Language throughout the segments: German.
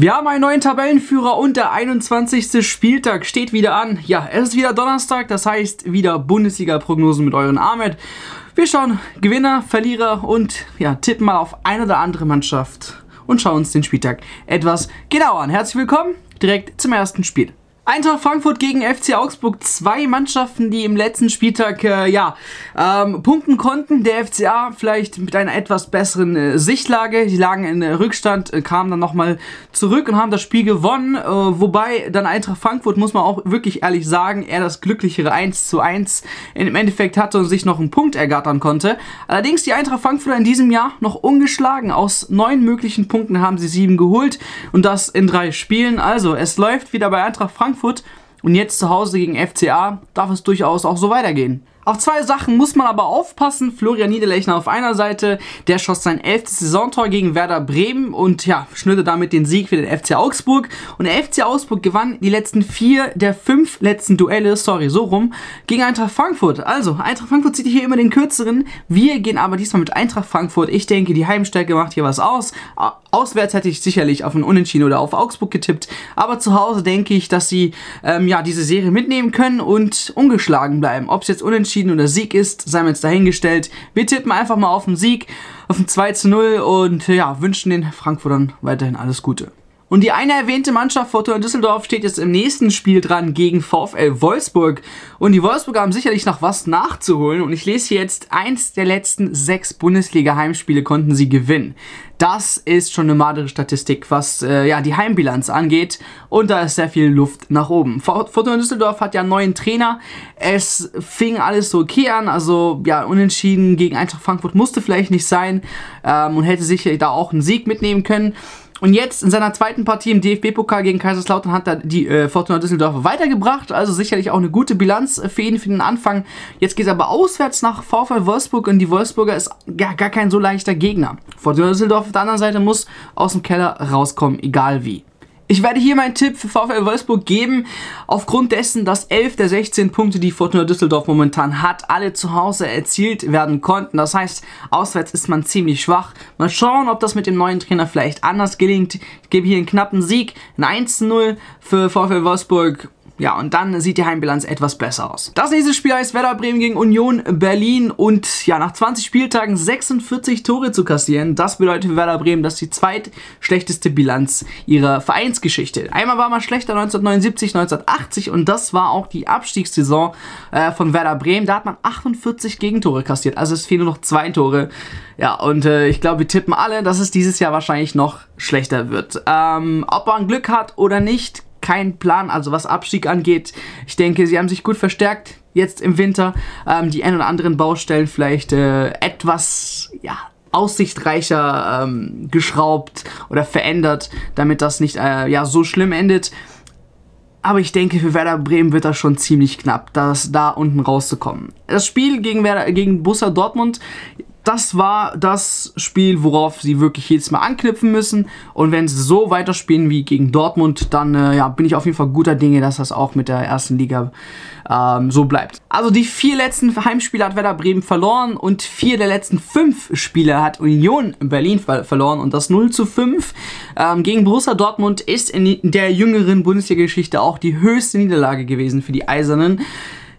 Wir haben einen neuen Tabellenführer und der 21. Spieltag steht wieder an. Ja, es ist wieder Donnerstag, das heißt wieder Bundesliga-Prognosen mit euren Ahmed. Wir schauen Gewinner, Verlierer und ja, tippen mal auf eine oder andere Mannschaft und schauen uns den Spieltag etwas genauer an. Herzlich willkommen direkt zum ersten Spiel. Eintracht Frankfurt gegen FC Augsburg. Zwei Mannschaften, die im letzten Spieltag äh, ja, ähm, punkten konnten. Der FCA vielleicht mit einer etwas besseren äh, Sichtlage. Die lagen in äh, Rückstand, äh, kamen dann nochmal zurück und haben das Spiel gewonnen. Äh, wobei dann Eintracht Frankfurt, muss man auch wirklich ehrlich sagen, er das glücklichere 1 zu 1 im Endeffekt hatte und sich noch einen Punkt ergattern konnte. Allerdings die Eintracht Frankfurt in diesem Jahr noch ungeschlagen. Aus neun möglichen Punkten haben sie sieben geholt und das in drei Spielen. Also es läuft wieder bei Eintracht Frankfurt Frankfurt und jetzt zu Hause gegen FCA darf es durchaus auch so weitergehen. Auf zwei Sachen muss man aber aufpassen. Florian Niederlechner auf einer Seite, der schoss sein elftes Saisontor gegen Werder Bremen und ja, schnürte damit den Sieg für den FC Augsburg. Und der FC Augsburg gewann die letzten vier der fünf letzten Duelle, sorry, so rum, gegen Eintracht Frankfurt. Also, Eintracht Frankfurt zieht hier immer den kürzeren. Wir gehen aber diesmal mit Eintracht Frankfurt. Ich denke, die Heimstärke macht hier was aus. Auswärts hätte ich sicherlich auf ein Unentschieden oder auf Augsburg getippt. Aber zu Hause denke ich, dass sie ähm, ja, diese Serie mitnehmen können und ungeschlagen bleiben. Ob es jetzt unentschieden oder Sieg ist, sei mir jetzt dahingestellt. Wir tippen einfach mal auf den Sieg, auf ein 2 zu 0 und ja, wünschen den Frankfurtern weiterhin alles Gute. Und die eine erwähnte Mannschaft Fortuna Düsseldorf steht jetzt im nächsten Spiel dran gegen VfL Wolfsburg. Und die Wolfsburger haben sicherlich noch was nachzuholen. Und ich lese hier jetzt, eins der letzten sechs Bundesliga-Heimspiele konnten sie gewinnen. Das ist schon eine magere Statistik, was äh, ja, die Heimbilanz angeht. Und da ist sehr viel Luft nach oben. Fortuna Düsseldorf hat ja einen neuen Trainer. Es fing alles so okay an. Also ja, unentschieden gegen Eintracht Frankfurt musste vielleicht nicht sein. Ähm, und hätte sicherlich da auch einen Sieg mitnehmen können. Und jetzt in seiner zweiten Partie im DFB-Pokal gegen Kaiserslautern hat er die äh, Fortuna Düsseldorf weitergebracht. Also sicherlich auch eine gute Bilanz äh, für ihn für den Anfang. Jetzt geht es aber auswärts nach VfL Wolfsburg und die Wolfsburger ist gar, gar kein so leichter Gegner. Fortuna Düsseldorf auf der anderen Seite muss aus dem Keller rauskommen, egal wie. Ich werde hier meinen Tipp für VfL Wolfsburg geben, aufgrund dessen, dass 11 der 16 Punkte, die Fortuna Düsseldorf momentan hat, alle zu Hause erzielt werden konnten. Das heißt, auswärts ist man ziemlich schwach. Mal schauen, ob das mit dem neuen Trainer vielleicht anders gelingt. Ich gebe hier einen knappen Sieg, ein 1-0 für VfL Wolfsburg ja, und dann sieht die Heimbilanz etwas besser aus. Das nächste Spiel heißt Werder Bremen gegen Union Berlin und ja, nach 20 Spieltagen 46 Tore zu kassieren, das bedeutet für Werder Bremen, dass die zweitschlechteste Bilanz ihrer Vereinsgeschichte. Einmal war man schlechter 1979, 1980 und das war auch die Abstiegssaison äh, von Werder Bremen. Da hat man 48 Gegentore kassiert, also es fehlen nur noch zwei Tore. Ja, und äh, ich glaube, wir tippen alle, dass es dieses Jahr wahrscheinlich noch schlechter wird. Ähm, ob man Glück hat oder nicht, keinen Plan, also was Abstieg angeht. Ich denke, sie haben sich gut verstärkt jetzt im Winter. Ähm, die ein oder anderen Baustellen vielleicht äh, etwas, ja, aussichtreicher ähm, geschraubt oder verändert, damit das nicht äh, ja, so schlimm endet. Aber ich denke, für Werder Bremen wird das schon ziemlich knapp, das da unten rauszukommen. Das Spiel gegen, Werder, gegen Borussia Dortmund das war das Spiel, worauf sie wirklich jedes Mal anknüpfen müssen. Und wenn sie so weiterspielen wie gegen Dortmund, dann äh, ja, bin ich auf jeden Fall guter Dinge, dass das auch mit der ersten Liga ähm, so bleibt. Also die vier letzten Heimspiele hat Werder Bremen verloren und vier der letzten fünf Spiele hat Union Berlin ver verloren und das 0 zu 5 ähm, gegen Borussia Dortmund ist in der jüngeren Bundesliga-Geschichte auch die höchste Niederlage gewesen für die Eisernen.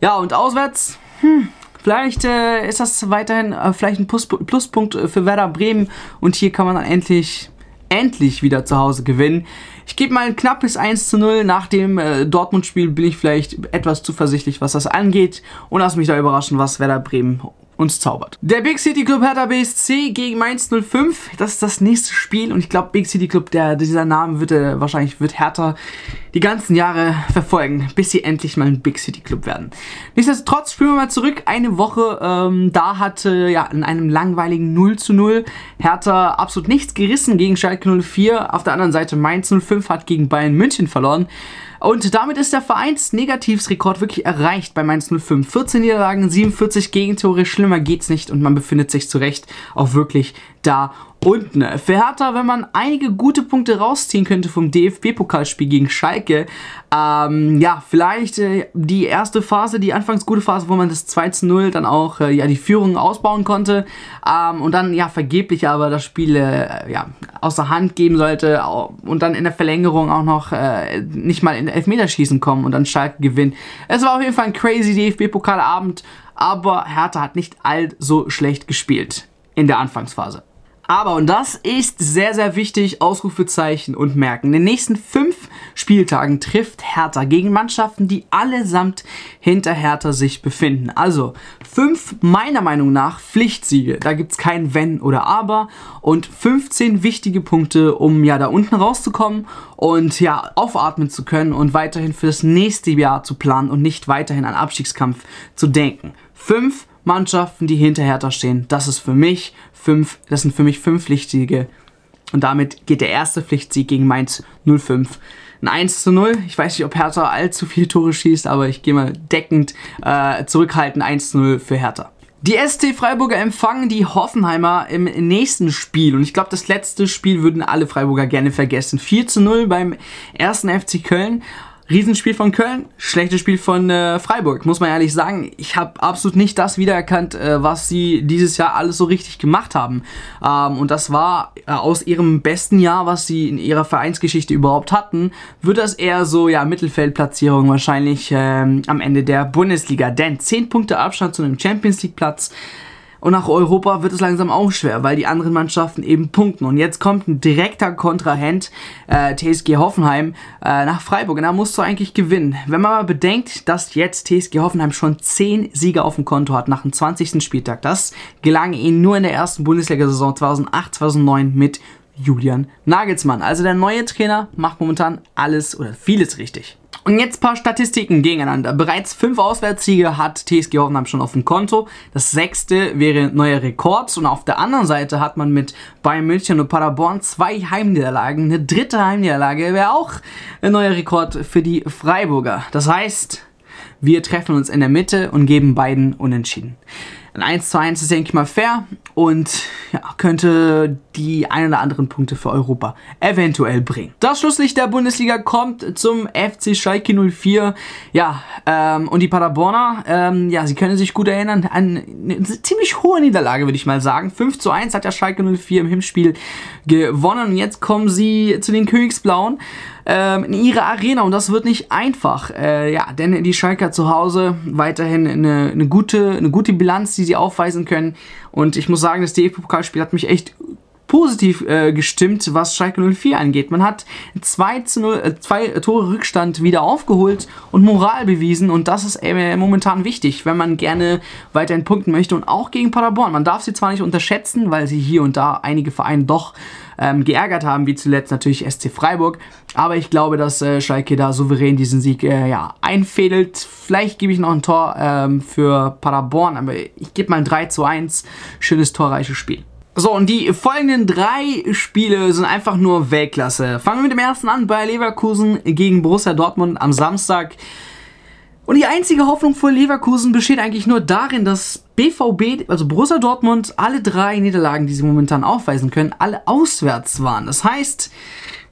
Ja, und auswärts, hm, Vielleicht äh, ist das weiterhin äh, vielleicht ein Plus Pluspunkt für Werder Bremen und hier kann man dann endlich, endlich wieder zu Hause gewinnen. Ich gebe mal ein knappes 1 zu 0. Nach dem äh, Dortmund-Spiel bin ich vielleicht etwas zuversichtlich, was das angeht und lass mich da überraschen, was Werder Bremen uns zaubert. Der Big City Club Hertha BSC gegen Mainz 05. Das ist das nächste Spiel und ich glaube Big City Club, der, dieser Name wird äh, wahrscheinlich wird Hertha die ganzen Jahre verfolgen, bis sie endlich mal ein Big City Club werden. Nichtsdestotrotz spielen wir mal zurück. Eine Woche, ähm, da hatte ja in einem langweiligen 0 zu 0 Hertha absolut nichts gerissen gegen Schalke 04. Auf der anderen Seite Mainz 05 hat gegen Bayern München verloren. Und damit ist der Vereinsnegativsrekord wirklich erreicht bei Mainz 05. 14 Niederlagen, 47 Gegentore, schlimmer geht's nicht und man befindet sich zu Recht auch wirklich da unten. Für Hertha, wenn man einige gute Punkte rausziehen könnte vom DFB-Pokalspiel gegen Schalke, ähm, ja, vielleicht äh, die erste Phase, die anfangs gute Phase, wo man das 2 zu 0 dann auch äh, ja, die Führung ausbauen konnte ähm, und dann ja vergeblich aber das Spiel äh, ja, außer Hand geben sollte und dann in der Verlängerung auch noch äh, nicht mal in Elfmeterschießen kommen und dann Schalke gewinnen. Es war auf jeden Fall ein crazy DFB-Pokalabend, aber Hertha hat nicht allso schlecht gespielt in der Anfangsphase. Aber, und das ist sehr, sehr wichtig, Ausrufezeichen und merken. In den nächsten fünf Spieltagen trifft Hertha gegen Mannschaften, die allesamt hinter Hertha sich befinden. Also fünf meiner Meinung nach Pflichtsiege. Da gibt es kein Wenn oder Aber. Und 15 wichtige Punkte, um ja da unten rauszukommen und ja aufatmen zu können und weiterhin für das nächste Jahr zu planen und nicht weiterhin an Abstiegskampf zu denken. Fünf Mannschaften, die hinter Hertha stehen. Das ist für mich fünf, das sind für mich fünf Pflichtsiege. Und damit geht der erste Pflichtsieg gegen Mainz 05. Ein 1 zu 0. Ich weiß nicht, ob Hertha allzu viele Tore schießt, aber ich gehe mal deckend äh, zurückhalten. 1 zu 0 für Hertha. Die ST Freiburger empfangen die Hoffenheimer im nächsten Spiel. Und ich glaube, das letzte Spiel würden alle Freiburger gerne vergessen. 4 zu 0 beim ersten FC Köln. Riesenspiel von Köln, schlechtes Spiel von äh, Freiburg, muss man ehrlich sagen. Ich habe absolut nicht das wiedererkannt, äh, was sie dieses Jahr alles so richtig gemacht haben. Ähm, und das war äh, aus ihrem besten Jahr, was sie in ihrer Vereinsgeschichte überhaupt hatten, wird das eher so, ja, Mittelfeldplatzierung wahrscheinlich ähm, am Ende der Bundesliga. Denn 10 Punkte Abstand zu einem Champions League Platz und nach Europa wird es langsam auch schwer, weil die anderen Mannschaften eben punkten. Und jetzt kommt ein direkter Kontrahent, äh, TSG Hoffenheim, äh, nach Freiburg. Und da musst du eigentlich gewinnen. Wenn man mal bedenkt, dass jetzt TSG Hoffenheim schon 10 Siege auf dem Konto hat nach dem 20. Spieltag. Das gelang ihnen nur in der ersten Bundesliga-Saison 2008-2009 mit Julian Nagelsmann. Also der neue Trainer macht momentan alles oder vieles richtig. Und jetzt ein paar Statistiken gegeneinander. Bereits fünf Auswärtssiege hat TSG Hoffenheim schon auf dem Konto. Das sechste wäre neuer Rekord. Und auf der anderen Seite hat man mit Bayern München und Paderborn zwei Heimniederlagen. Eine dritte Heimniederlage wäre auch ein neuer Rekord für die Freiburger. Das heißt, wir treffen uns in der Mitte und geben beiden unentschieden. Ein 1 zu 1 ist, denke ich mal, fair und ja, könnte die ein oder anderen Punkte für Europa eventuell bringen. Das Schlusslicht der Bundesliga kommt zum FC Schalke 04. Ja, ähm, und die Paderborner, ähm, ja, sie können sich gut erinnern an eine ziemlich hohe Niederlage, würde ich mal sagen. 5 zu 1 hat der Schalke 04 im Hinspiel gewonnen und jetzt kommen sie zu den Königsblauen ähm, in ihre Arena und das wird nicht einfach. Äh, ja, denn die Schalker zu Hause weiterhin eine, eine, gute, eine gute Bilanz, die sie aufweisen können. Und ich muss sagen, das DFB-Pokalspiel hat mich echt positiv äh, gestimmt, was Schalke 04 angeht. Man hat 2 zu 0, äh, zwei Tore Rückstand wieder aufgeholt und Moral bewiesen und das ist äh, momentan wichtig, wenn man gerne weiterhin punkten möchte und auch gegen Paderborn. Man darf sie zwar nicht unterschätzen, weil sie hier und da einige Vereine doch ähm, geärgert haben, wie zuletzt natürlich SC Freiburg, aber ich glaube, dass äh, Schalke da souverän diesen Sieg äh, ja, einfädelt. Vielleicht gebe ich noch ein Tor ähm, für Paderborn, aber ich gebe mal ein 3 zu 1. Schönes torreiches Spiel. So, und die folgenden drei Spiele sind einfach nur Weltklasse. Fangen wir mit dem ersten an, bei Leverkusen gegen Borussia Dortmund am Samstag. Und die einzige Hoffnung für Leverkusen besteht eigentlich nur darin, dass BVB, also Borussia Dortmund, alle drei Niederlagen, die sie momentan aufweisen können, alle auswärts waren. Das heißt,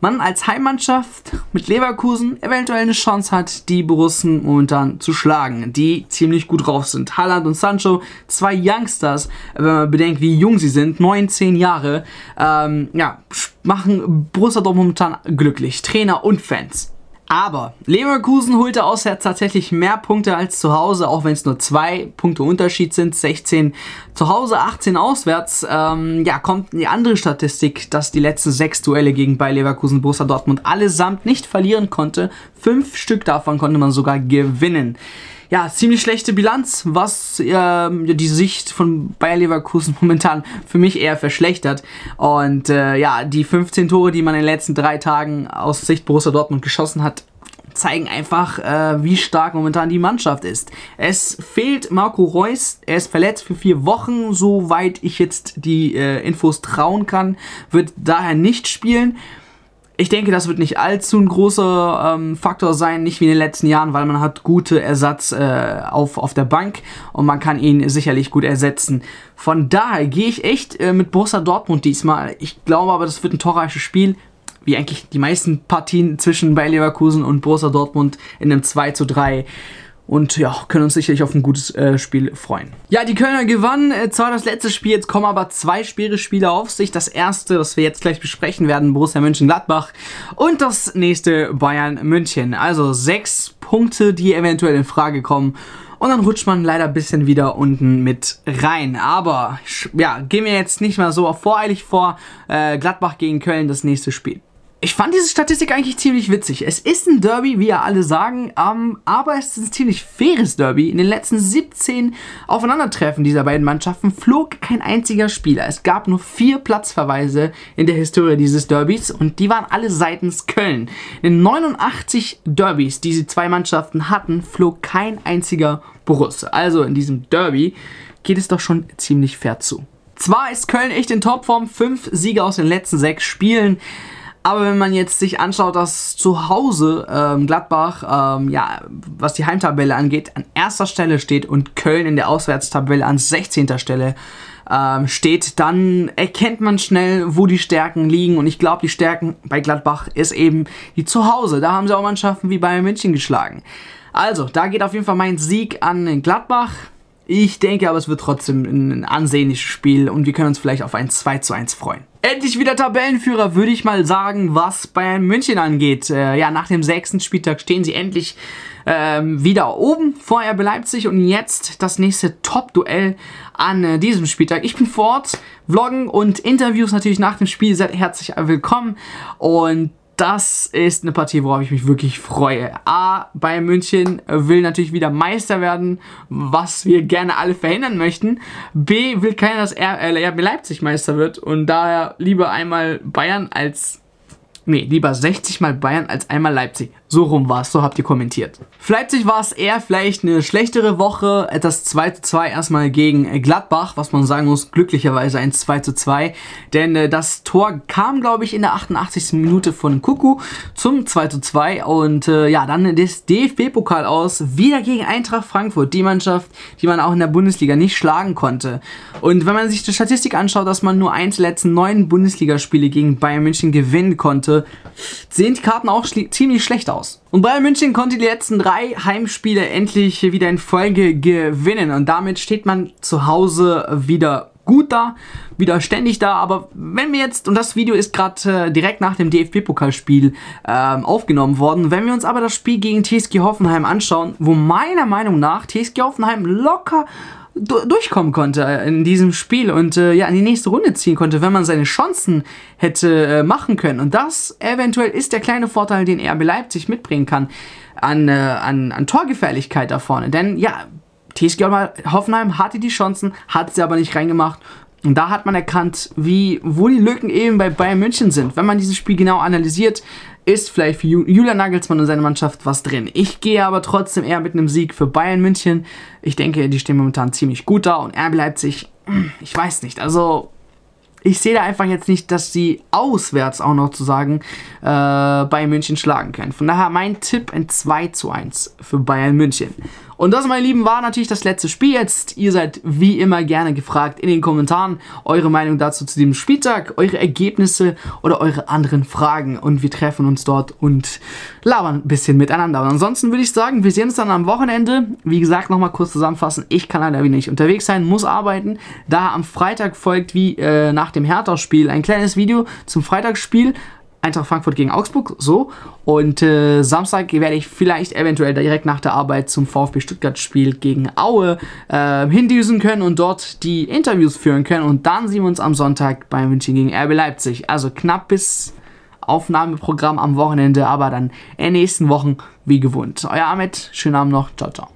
man als Heimmannschaft mit Leverkusen eventuell eine Chance hat, die Borussen momentan zu schlagen, die ziemlich gut drauf sind. Haaland und Sancho, zwei Youngsters, wenn man bedenkt, wie jung sie sind, 19 Jahre, ähm, ja, machen Borussia Dortmund momentan glücklich, Trainer und Fans. Aber Leverkusen holte auswärts tatsächlich mehr Punkte als zu Hause, auch wenn es nur zwei Punkte Unterschied sind. 16 zu Hause, 18 auswärts. Ähm, ja, kommt die andere Statistik, dass die letzten sechs Duelle gegen Bayer Leverkusen, Borussia Dortmund allesamt nicht verlieren konnte. Fünf Stück davon konnte man sogar gewinnen ja, ziemlich schlechte Bilanz, was äh, die Sicht von Bayer Leverkusen momentan für mich eher verschlechtert. Und äh, ja, die 15 Tore, die man in den letzten drei Tagen aus Sicht Borussia Dortmund geschossen hat, zeigen einfach, äh, wie stark momentan die Mannschaft ist. Es fehlt Marco Reus, er ist verletzt für vier Wochen, soweit ich jetzt die äh, Infos trauen kann, wird daher nicht spielen. Ich denke, das wird nicht allzu ein großer ähm, Faktor sein, nicht wie in den letzten Jahren, weil man hat gute Ersatz äh, auf, auf der Bank und man kann ihn sicherlich gut ersetzen. Von daher gehe ich echt äh, mit Borussia Dortmund diesmal. Ich glaube aber, das wird ein torreiches Spiel, wie eigentlich die meisten Partien zwischen Bayer Leverkusen und Borussia Dortmund in einem 2 zu 3 und ja, können uns sicherlich auf ein gutes äh, Spiel freuen. Ja, die Kölner gewannen äh, zwar das letzte Spiel, jetzt kommen aber zwei schwere Spiele auf sich. Das erste, das wir jetzt gleich besprechen werden, Borussia Mönchengladbach und das nächste Bayern München. Also sechs Punkte, die eventuell in Frage kommen. Und dann rutscht man leider ein bisschen wieder unten mit rein. Aber ja, gehen wir jetzt nicht mal so voreilig vor. Äh, Gladbach gegen Köln, das nächste Spiel. Ich fand diese Statistik eigentlich ziemlich witzig. Es ist ein Derby, wie ja alle sagen, ähm, aber es ist ein ziemlich faires Derby. In den letzten 17 Aufeinandertreffen dieser beiden Mannschaften flog kein einziger Spieler. Es gab nur vier Platzverweise in der Historie dieses Derbys und die waren alle seitens Köln. In 89 Derbys, die die zwei Mannschaften hatten, flog kein einziger Boruss. Also in diesem Derby geht es doch schon ziemlich fair zu. Zwar ist Köln echt in Topform, fünf Siege aus den letzten sechs Spielen. Aber wenn man jetzt sich anschaut, dass zu Hause ähm, Gladbach, ähm, ja, was die Heimtabelle angeht, an erster Stelle steht und Köln in der Auswärtstabelle an 16. Stelle ähm, steht, dann erkennt man schnell, wo die Stärken liegen. Und ich glaube, die Stärken bei Gladbach ist eben die Zuhause. Da haben sie auch Mannschaften wie Bayern München geschlagen. Also, da geht auf jeden Fall mein Sieg an Gladbach. Ich denke aber, es wird trotzdem ein ansehnliches Spiel und wir können uns vielleicht auf ein 2 zu 1 freuen. Endlich wieder Tabellenführer, würde ich mal sagen, was Bayern München angeht. Äh, ja, nach dem sechsten Spieltag stehen sie endlich ähm, wieder oben vor RB Leipzig und jetzt das nächste Top-Duell an äh, diesem Spieltag. Ich bin vor Ort, Vloggen und Interviews natürlich nach dem Spiel. Seid herzlich willkommen und das ist eine Partie, worauf ich mich wirklich freue. A, Bayern München will natürlich wieder Meister werden, was wir gerne alle verhindern möchten. B, will keiner, dass er, äh, Leipzig Meister wird und daher lieber einmal Bayern als Nee, lieber 60 mal Bayern als einmal Leipzig. So rum war es, so habt ihr kommentiert. Für Leipzig war es eher vielleicht eine schlechtere Woche. Das 2 zu 2 erstmal gegen Gladbach, was man sagen muss, glücklicherweise ein 2 zu 2. Denn äh, das Tor kam, glaube ich, in der 88. Minute von Kuku zum 2 zu 2. Und äh, ja, dann das DFB-Pokal aus, wieder gegen Eintracht Frankfurt. Die Mannschaft, die man auch in der Bundesliga nicht schlagen konnte. Und wenn man sich die Statistik anschaut, dass man nur eins der letzten neun Bundesligaspiele gegen Bayern München gewinnen konnte, sehen die Karten auch ziemlich schlecht aus. Und Bayern München konnte die letzten drei Heimspiele endlich wieder in Folge gewinnen und damit steht man zu Hause wieder gut da, wieder ständig da. Aber wenn wir jetzt, und das Video ist gerade äh, direkt nach dem DFB-Pokalspiel ähm, aufgenommen worden, wenn wir uns aber das Spiel gegen TSG Hoffenheim anschauen, wo meiner Meinung nach TSG Hoffenheim locker durchkommen konnte in diesem Spiel und äh, ja in die nächste Runde ziehen konnte, wenn man seine Chancen hätte äh, machen können. Und das eventuell ist der kleine Vorteil, den RB Leipzig mitbringen kann an, äh, an, an Torgefährlichkeit da vorne. Denn ja, TSG Hoffenheim hatte die Chancen, hat sie aber nicht reingemacht. Und da hat man erkannt, wie, wo die Lücken eben bei Bayern München sind. Wenn man dieses Spiel genau analysiert, ist vielleicht für Julian Nagelsmann und seine Mannschaft was drin. Ich gehe aber trotzdem eher mit einem Sieg für Bayern München. Ich denke, die stehen momentan ziemlich gut da und RB Leipzig, ich weiß nicht. Also ich sehe da einfach jetzt nicht, dass sie auswärts auch noch zu sagen äh, Bayern München schlagen können. Von daher mein Tipp ein 2 zu 1 für Bayern München. Und das, meine Lieben, war natürlich das letzte Spiel jetzt. Ihr seid wie immer gerne gefragt in den Kommentaren eure Meinung dazu zu diesem Spieltag, eure Ergebnisse oder eure anderen Fragen. Und wir treffen uns dort und labern ein bisschen miteinander. Und ansonsten würde ich sagen, wir sehen uns dann am Wochenende. Wie gesagt, nochmal kurz zusammenfassen. Ich kann leider wieder nicht unterwegs sein, muss arbeiten. Da am Freitag folgt wie äh, nach dem Hertha-Spiel ein kleines Video zum Freitagsspiel. Eintracht Frankfurt gegen Augsburg, so. Und äh, Samstag werde ich vielleicht eventuell direkt nach der Arbeit zum VfB Stuttgart-Spiel gegen Aue äh, hindüsen können und dort die Interviews führen können. Und dann sehen wir uns am Sonntag bei München gegen RB Leipzig. Also knapp bis Aufnahmeprogramm am Wochenende, aber dann in den nächsten Wochen wie gewohnt. Euer Ahmed, schönen Abend noch. Ciao, ciao.